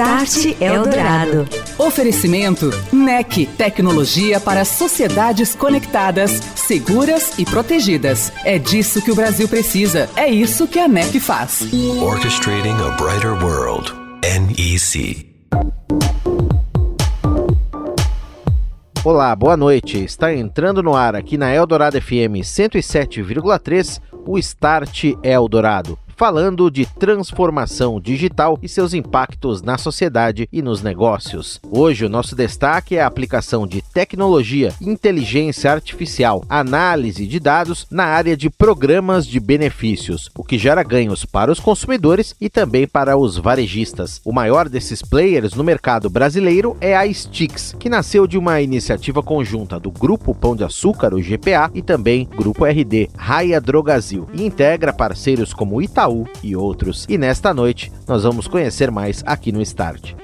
Start Eldorado. Oferecimento NEC, tecnologia para sociedades conectadas, seguras e protegidas. É disso que o Brasil precisa. É isso que a NEC faz. Orchestrating a brighter world. NEC. Olá, boa noite. Está entrando no ar aqui na Eldorado FM 107,3 o Start Eldorado falando de transformação digital e seus impactos na sociedade e nos negócios. Hoje, o nosso destaque é a aplicação de tecnologia, inteligência artificial, análise de dados na área de programas de benefícios, o que gera ganhos para os consumidores e também para os varejistas. O maior desses players no mercado brasileiro é a Stix, que nasceu de uma iniciativa conjunta do Grupo Pão de Açúcar, o GPA, e também Grupo RD, Raia Drogazil, e integra parceiros como Itaú Itaú e outros. E nesta noite nós vamos conhecer mais aqui no Start.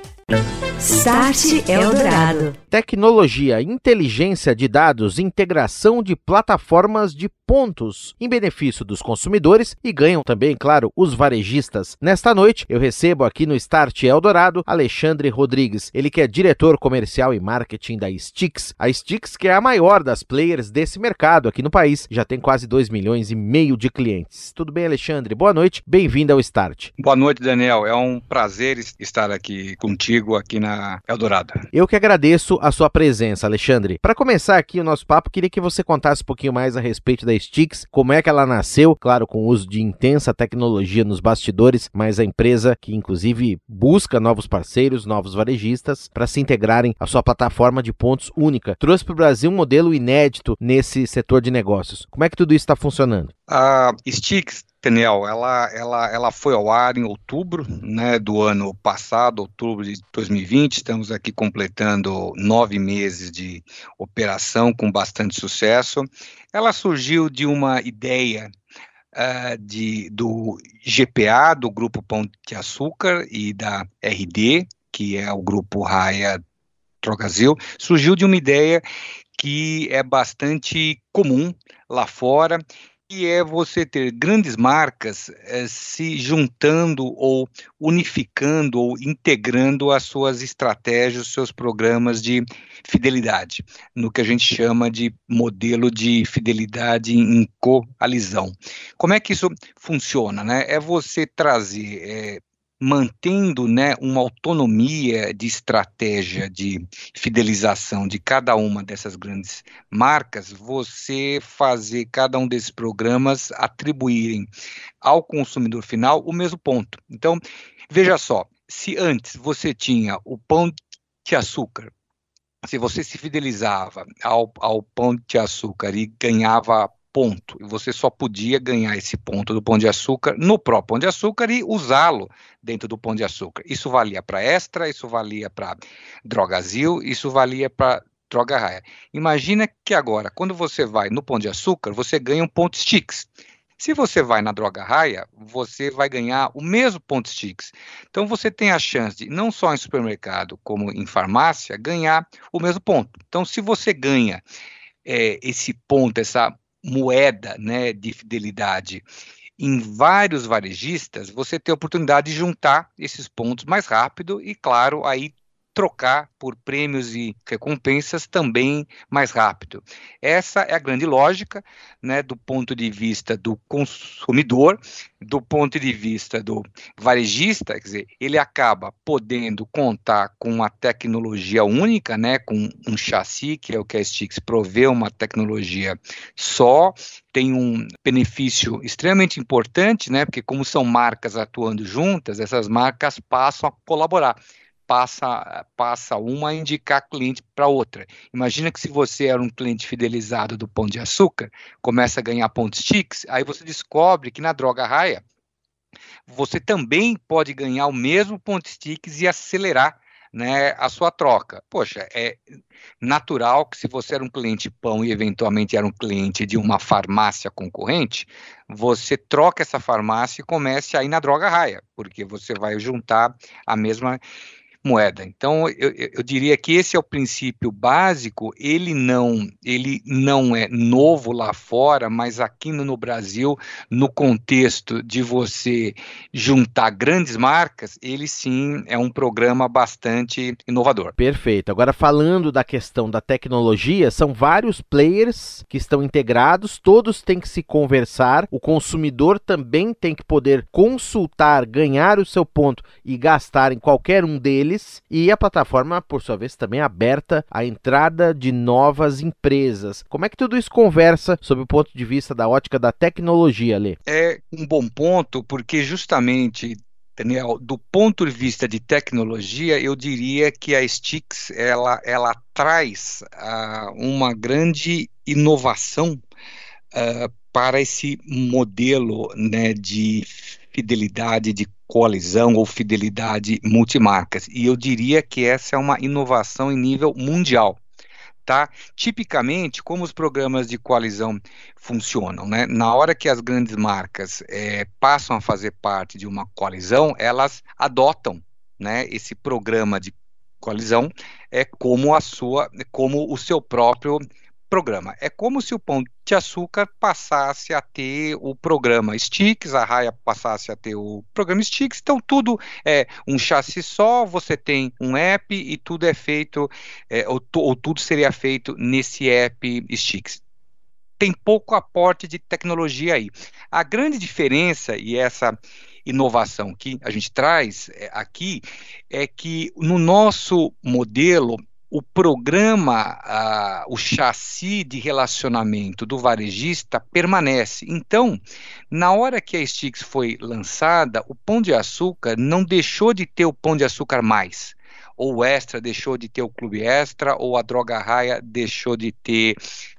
Start Eldorado. Tecnologia, inteligência de dados, integração de plataformas de pontos em benefício dos consumidores e ganham também, claro, os varejistas. Nesta noite, eu recebo aqui no Start Eldorado Alexandre Rodrigues, ele que é diretor comercial e marketing da Stix. A Stix, que é a maior das players desse mercado aqui no país, já tem quase 2 milhões e meio de clientes. Tudo bem, Alexandre? Boa noite, bem-vindo ao Start. Boa noite, Daniel. É um prazer estar aqui contigo aqui na Eldorado. Eu que agradeço a sua presença, Alexandre. Para começar aqui o nosso papo, queria que você contasse um pouquinho mais a respeito da Sticks, como é que ela nasceu, claro, com o uso de intensa tecnologia nos bastidores, mas a empresa que inclusive busca novos parceiros, novos varejistas para se integrarem à sua plataforma de pontos única. Trouxe para o Brasil um modelo inédito nesse setor de negócios. Como é que tudo isso está funcionando? A Sticks Daniel, ela, ela, ela foi ao ar em outubro né, do ano passado, outubro de 2020. Estamos aqui completando nove meses de operação com bastante sucesso. Ela surgiu de uma ideia uh, de, do GPA, do Grupo Pão de Açúcar, e da RD, que é o Grupo Raia Trocazil, surgiu de uma ideia que é bastante comum lá fora que é você ter grandes marcas eh, se juntando ou unificando ou integrando as suas estratégias, os seus programas de fidelidade, no que a gente chama de modelo de fidelidade em coalizão. Como é que isso funciona? Né? É você trazer eh, mantendo né, uma autonomia de estratégia de fidelização de cada uma dessas grandes marcas, você fazer cada um desses programas atribuírem ao consumidor final o mesmo ponto. Então, veja só, se antes você tinha o pão de açúcar, se você se fidelizava ao, ao pão de açúcar e ganhava ponto. E você só podia ganhar esse ponto do pão de açúcar no próprio pão de açúcar e usá-lo dentro do pão de açúcar. Isso valia para Extra, isso valia para Drogazil, isso valia para Droga Raia. Imagina que agora, quando você vai no pão de açúcar, você ganha um ponto sticks. Se você vai na droga raia, você vai ganhar o mesmo ponto sticks. Então você tem a chance de, não só em supermercado, como em farmácia, ganhar o mesmo ponto. Então, se você ganha é, esse ponto, essa moeda né, de fidelidade. Em vários varejistas, você tem a oportunidade de juntar esses pontos mais rápido e, claro, aí trocar por prêmios e recompensas também mais rápido. Essa é a grande lógica, né, do ponto de vista do consumidor, do ponto de vista do varejista, quer dizer, ele acaba podendo contar com uma tecnologia única, né, com um chassi, que é o que a Stix provê, uma tecnologia só, tem um benefício extremamente importante, né, porque como são marcas atuando juntas, essas marcas passam a colaborar passa, passa uma a indicar cliente para outra. Imagina que se você era um cliente fidelizado do Pão de Açúcar, começa a ganhar pontos TICs, aí você descobre que na Droga Raia, você também pode ganhar o mesmo ponto TICs e acelerar né, a sua troca. Poxa, é natural que se você era um cliente pão e eventualmente era um cliente de uma farmácia concorrente, você troca essa farmácia e comece a ir na droga raia, porque você vai juntar a mesma moeda. Então, eu, eu, diria que esse é o princípio básico. Ele não, ele não é novo lá fora, mas aqui no, no Brasil, no contexto de você juntar grandes marcas, ele sim é um programa bastante inovador. Perfeito. Agora, falando da questão da tecnologia, são vários players que estão integrados, todos têm que se conversar, o consumidor também tem que poder consultar, ganhar o seu ponto e gastar em qualquer um deles e a plataforma, por sua vez, também aberta à entrada de novas empresas. Como é que tudo isso conversa sob o ponto de vista da ótica da tecnologia, Lê? É um bom ponto, porque justamente Daniel, do ponto de vista de tecnologia, eu diria que a Stix ela, ela traz uh, uma grande inovação uh, para esse modelo né, de fidelidade, de coalizão ou fidelidade multimarcas. E eu diria que essa é uma inovação em nível mundial. Tá? Tipicamente, como os programas de coalizão funcionam, né? Na hora que as grandes marcas é, passam a fazer parte de uma coalizão, elas adotam, né, esse programa de coalizão é como a sua, como o seu próprio programa. É como se o Pão de Açúcar passasse a ter o programa Sticks, a Raia passasse a ter o programa Sticks, então tudo é um chassi só, você tem um app e tudo é feito, é, ou, ou tudo seria feito nesse app Sticks tem pouco aporte de tecnologia aí. A grande diferença, e essa inovação que a gente traz é, aqui, é que no nosso modelo o programa, o chassi de relacionamento do varejista permanece. Então, na hora que a Stix foi lançada, o Pão de Açúcar não deixou de ter o Pão de Açúcar mais. Ou o Extra deixou de ter o Clube Extra, ou a Droga Raia deixou de ter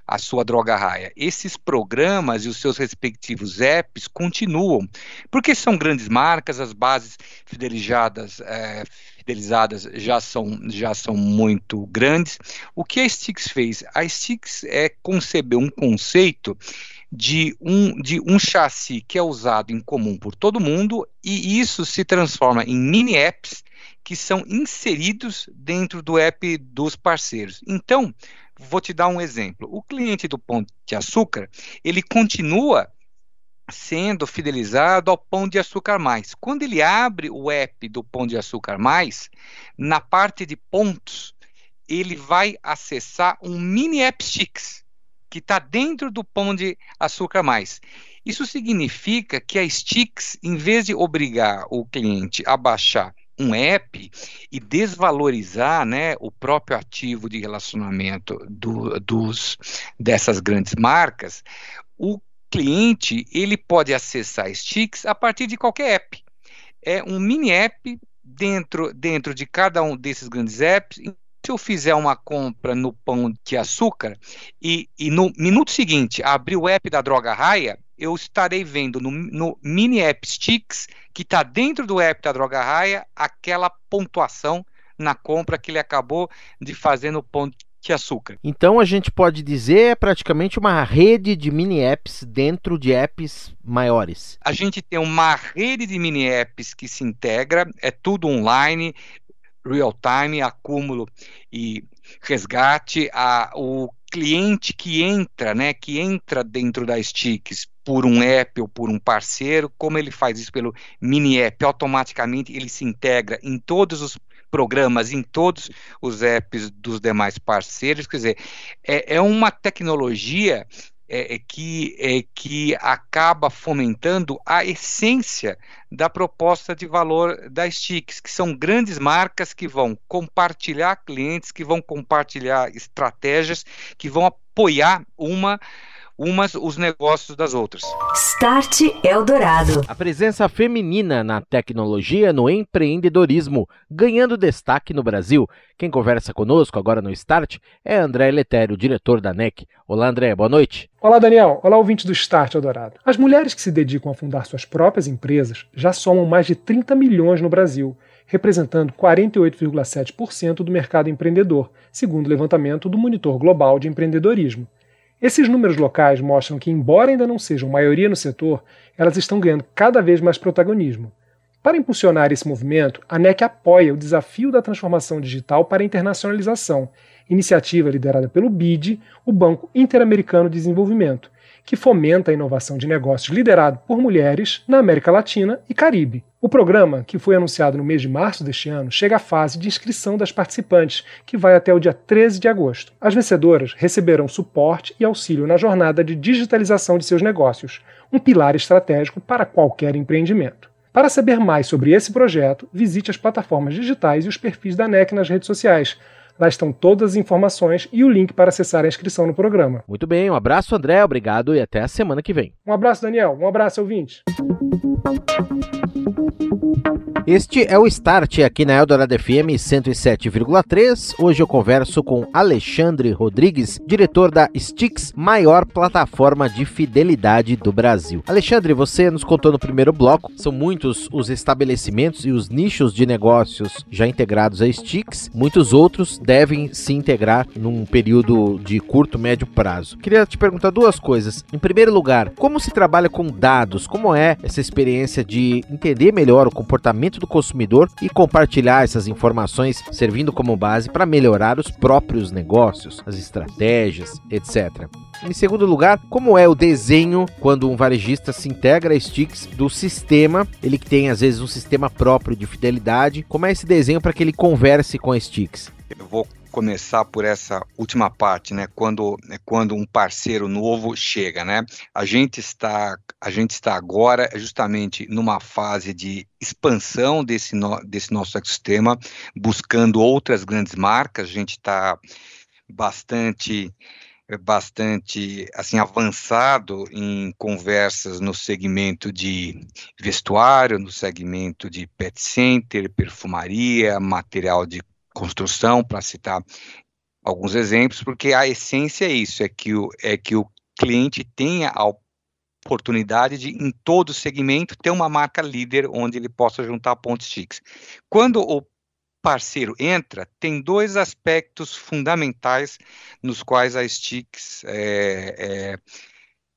a sua Droga Raia. Esses programas e os seus respectivos apps continuam, porque são grandes marcas, as bases fidelizadas, é, fidelizadas já são, já são muito grandes. O que a Stix fez? A Stix é conceber um conceito de um, de um chassi que é usado em comum por todo mundo e isso se transforma em mini apps que são inseridos dentro do app dos parceiros. Então, vou te dar um exemplo. O cliente do Pão de Açúcar, ele continua sendo fidelizado ao Pão de Açúcar Mais. Quando ele abre o app do Pão de Açúcar Mais, na parte de pontos, ele vai acessar um mini app Sticks, que está dentro do Pão de Açúcar Mais. Isso significa que a Sticks, em vez de obrigar o cliente a baixar um app e desvalorizar né, o próprio ativo de relacionamento do, dos, dessas grandes marcas, o cliente ele pode acessar Sticks a partir de qualquer app. É um mini app dentro, dentro de cada um desses grandes apps. Se eu fizer uma compra no pão de açúcar e, e no minuto seguinte abrir o app da Droga Raia, eu estarei vendo no, no mini app Sticks, que está dentro do app da Droga Raia, aquela pontuação na compra que ele acabou de fazer no pão de açúcar. Então a gente pode dizer é praticamente uma rede de mini apps dentro de apps maiores. A gente tem uma rede de mini apps que se integra, é tudo online, real time, acúmulo e resgate. A, o cliente que entra, né, que entra dentro da Sticks por um app ou por um parceiro, como ele faz isso pelo mini app, automaticamente ele se integra em todos os programas em todos os apps dos demais parceiros. Quer dizer, é, é uma tecnologia é, é, que, é, que acaba fomentando a essência da proposta de valor da Stix, que são grandes marcas que vão compartilhar clientes, que vão compartilhar estratégias, que vão apoiar uma umas os negócios das outras. Start Eldorado. A presença feminina na tecnologia, no empreendedorismo, ganhando destaque no Brasil. Quem conversa conosco agora no Start é André Letério, diretor da NEC. Olá, André, boa noite. Olá, Daniel. Olá, ouvinte do Start Eldorado. As mulheres que se dedicam a fundar suas próprias empresas já somam mais de 30 milhões no Brasil representando 48,7% do mercado empreendedor, segundo o levantamento do Monitor Global de Empreendedorismo. Esses números locais mostram que, embora ainda não sejam maioria no setor, elas estão ganhando cada vez mais protagonismo. Para impulsionar esse movimento, a NEC apoia o desafio da transformação digital para a internacionalização, iniciativa liderada pelo BID, o Banco Interamericano de Desenvolvimento, que fomenta a inovação de negócios liderado por mulheres na América Latina e Caribe. O programa, que foi anunciado no mês de março deste ano, chega à fase de inscrição das participantes, que vai até o dia 13 de agosto. As vencedoras receberão suporte e auxílio na jornada de digitalização de seus negócios, um pilar estratégico para qualquer empreendimento. Para saber mais sobre esse projeto, visite as plataformas digitais e os perfis da NEC nas redes sociais Lá estão todas as informações e o link para acessar a inscrição no programa. Muito bem, um abraço, André, obrigado e até a semana que vem. Um abraço, Daniel. Um abraço, ouvinte. Este é o Start aqui na Eldorado FM 107,3. Hoje eu converso com Alexandre Rodrigues, diretor da Stix, maior plataforma de fidelidade do Brasil. Alexandre, você nos contou no primeiro bloco, são muitos os estabelecimentos e os nichos de negócios já integrados a Stix, muitos outros devem se integrar num período de curto, médio prazo. Queria te perguntar duas coisas. Em primeiro lugar, como se trabalha com dados? Como é essa experiência de entender melhor o comportamento do consumidor e compartilhar essas informações servindo como base para melhorar os próprios negócios, as estratégias, etc. Em segundo lugar, como é o desenho quando um varejista se integra a Sticks do sistema, ele que tem às vezes um sistema próprio de fidelidade, como é esse desenho para que ele converse com a Sticks? Eu vou começar por essa última parte, né? Quando, quando um parceiro novo chega, né? A gente está, a gente está agora justamente numa fase de expansão desse, no, desse nosso ecossistema, buscando outras grandes marcas. A gente está bastante bastante assim avançado em conversas no segmento de vestuário, no segmento de pet center, perfumaria, material de construção, para citar alguns exemplos, porque a essência é isso, é que o, é que o cliente tenha a oportunidade de, em todo segmento, ter uma marca líder onde ele possa juntar pontos chiques. Quando o parceiro entra, tem dois aspectos fundamentais nos quais a Sticks é,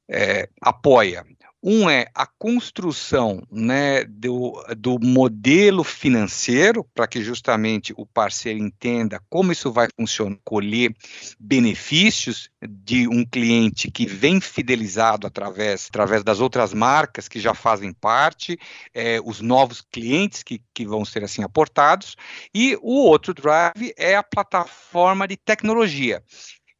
é, é, apoia. Um é a construção né, do, do modelo financeiro, para que justamente o parceiro entenda como isso vai funcionar, colher benefícios de um cliente que vem fidelizado através, através das outras marcas que já fazem parte, é, os novos clientes que, que vão ser assim aportados, e o outro drive é a plataforma de tecnologia.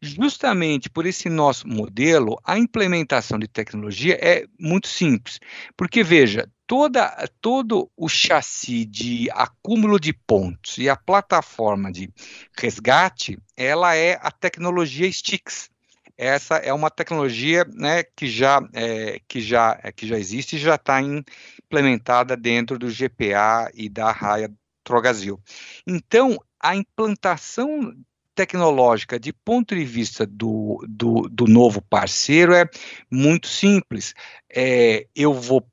Justamente por esse nosso modelo, a implementação de tecnologia é muito simples, porque veja, toda, todo o chassi de acúmulo de pontos e a plataforma de resgate, ela é a tecnologia Stix. Essa é uma tecnologia né, que, já, é, que, já, é, que já existe e já está implementada dentro do GPA e da Raia Trogazil. Então, a implantação tecnológica, de ponto de vista do, do, do novo parceiro, é muito simples. É, eu vou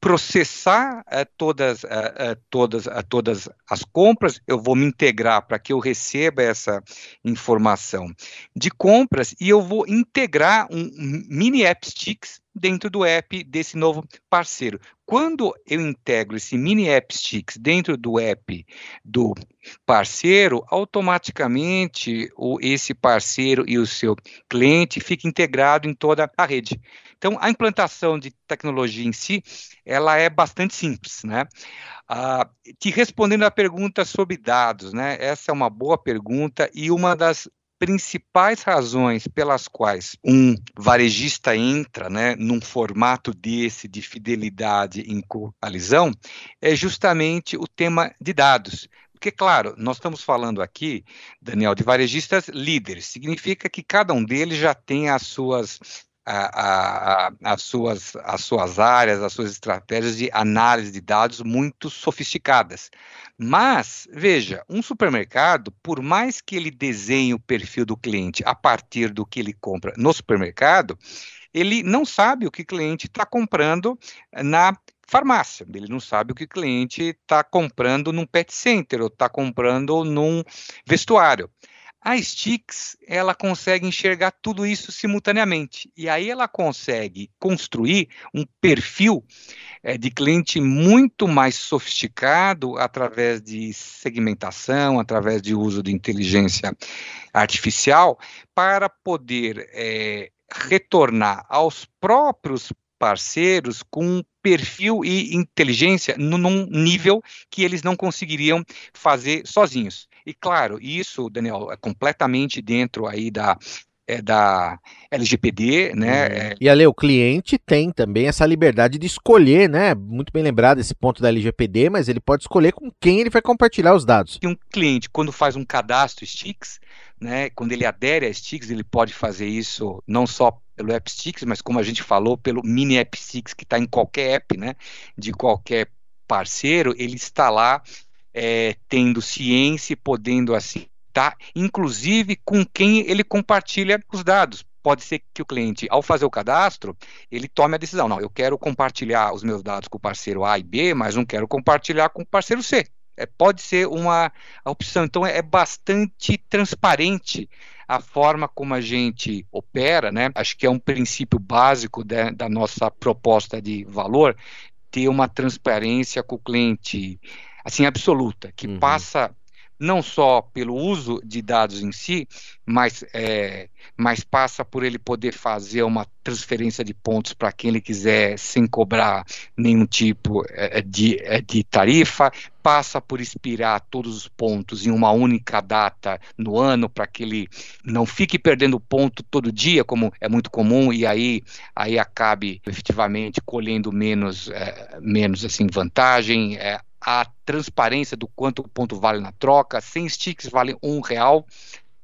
processar é, todas, é todas, é, todas as compras, eu vou me integrar para que eu receba essa informação de compras e eu vou integrar um mini app sticks dentro do app desse novo parceiro. Quando eu integro esse mini app sticks dentro do app do parceiro, automaticamente o, esse parceiro e o seu cliente fica integrado em toda a rede. Então, a implantação de tecnologia em si, ela é bastante simples, né? Ah, te respondendo à pergunta sobre dados, né? Essa é uma boa pergunta e uma das principais razões pelas quais um varejista entra né, num formato desse de fidelidade em coalizão é justamente o tema de dados. Porque, claro, nós estamos falando aqui, Daniel, de varejistas líderes. Significa que cada um deles já tem as suas a, a, as, suas, as suas áreas, as suas estratégias de análise de dados muito sofisticadas. Mas, veja, um supermercado, por mais que ele desenhe o perfil do cliente a partir do que ele compra no supermercado, ele não sabe o que o cliente está comprando na farmácia, ele não sabe o que o cliente está comprando num pet center ou está comprando num vestuário. A Stix, ela consegue enxergar tudo isso simultaneamente. E aí ela consegue construir um perfil é, de cliente muito mais sofisticado através de segmentação, através de uso de inteligência artificial, para poder é, retornar aos próprios parceiros com perfil e inteligência num nível que eles não conseguiriam fazer sozinhos. E claro, isso, Daniel, é completamente dentro aí da é, da LGPD, né? É... E ali o cliente tem também essa liberdade de escolher, né? Muito bem lembrado esse ponto da LGPD, mas ele pode escolher com quem ele vai compartilhar os dados. E um cliente, quando faz um cadastro Stix, né? Quando ele adere a Stix, ele pode fazer isso não só pelo AppStix, mas como a gente falou, pelo mini AppStix que está em qualquer app, né? De qualquer parceiro, ele está lá é, tendo ciência e podendo assim tá? Inclusive com quem ele compartilha os dados. Pode ser que o cliente, ao fazer o cadastro, ele tome a decisão, não, eu quero compartilhar os meus dados com o parceiro A e B, mas não quero compartilhar com o parceiro C. É, pode ser uma opção. Então, é, é bastante transparente a forma como a gente opera, né? Acho que é um princípio básico de, da nossa proposta de valor, ter uma transparência com o cliente, assim, absoluta, que uhum. passa não só pelo uso de dados em si, mas, é, mas passa por ele poder fazer uma transferência de pontos para quem ele quiser sem cobrar nenhum tipo é, de, é, de tarifa, passa por expirar todos os pontos em uma única data no ano para que ele não fique perdendo ponto todo dia, como é muito comum, e aí, aí acabe efetivamente colhendo menos, é, menos assim, vantagem. A transparência do quanto o ponto vale na troca, 100 sticks vale um real,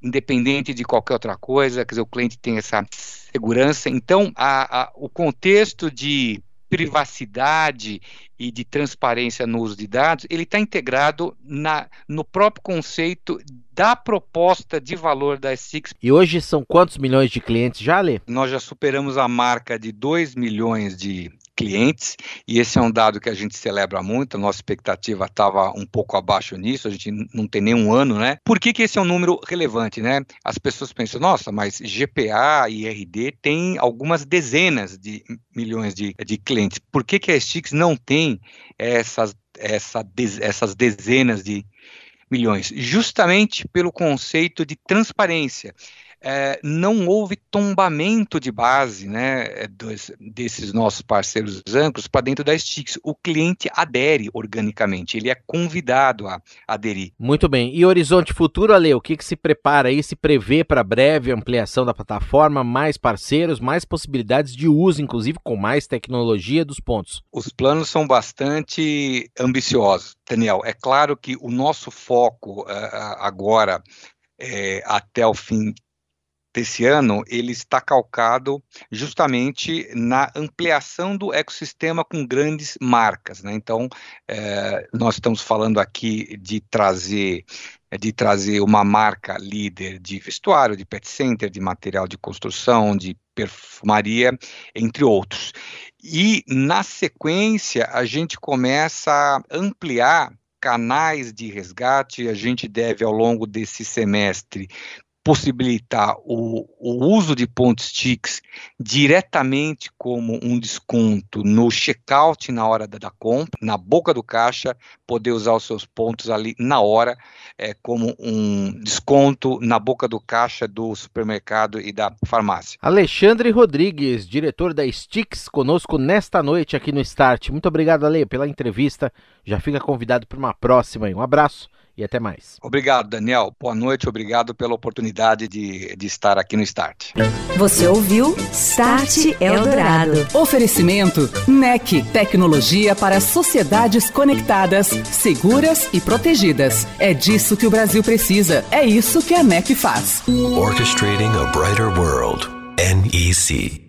independente de qualquer outra coisa, quer dizer, o cliente tem essa segurança. Então, a, a, o contexto de privacidade e de transparência no uso de dados, ele está integrado na, no próprio conceito da proposta de valor da SIX. E hoje são quantos milhões de clientes já, Lê? Nós já superamos a marca de 2 milhões de clientes, e esse é um dado que a gente celebra muito, a nossa expectativa estava um pouco abaixo nisso, a gente não tem nenhum ano, né? Por que, que esse é um número relevante, né? As pessoas pensam, nossa, mas GPA e RD tem algumas dezenas de milhões de, de clientes. Por que, que a Stix não tem essas, essa, essas dezenas de milhões? Justamente pelo conceito de transparência é, não houve tombamento de base né, é, dos, desses nossos parceiros ancros para dentro da Stix. O cliente adere organicamente, ele é convidado a aderir. Muito bem. E horizonte futuro, Ale, o que, que se prepara aí, se prevê para breve ampliação da plataforma, mais parceiros, mais possibilidades de uso, inclusive com mais tecnologia dos pontos? Os planos são bastante ambiciosos, Daniel. É claro que o nosso foco uh, agora é, até o fim desse ano, ele está calcado justamente na ampliação do ecossistema com grandes marcas. Né? Então, é, nós estamos falando aqui de trazer de trazer uma marca líder de vestuário, de pet center, de material de construção, de perfumaria, entre outros. E na sequência a gente começa a ampliar canais de resgate, a gente deve ao longo desse semestre possibilitar o, o uso de pontos TICs diretamente como um desconto no checkout na hora da, da, compra, na boca do caixa, poder usar os seus pontos ali na hora, é, como um desconto na boca do caixa do supermercado e da farmácia. Alexandre Rodrigues, diretor da Stix, conosco nesta noite aqui no Start. Muito obrigado, Ale, pela entrevista. Já fica convidado para uma próxima. Um abraço e até mais. Obrigado, Daniel. Boa noite, obrigado pela oportunidade de, de estar aqui no Start. Você ouviu Start Eldorado. Oferecimento NEC, tecnologia para sociedades conectadas, seguras e protegidas. É disso que o Brasil precisa. É isso que a NEC faz. Orchestrating a brighter world. NEC.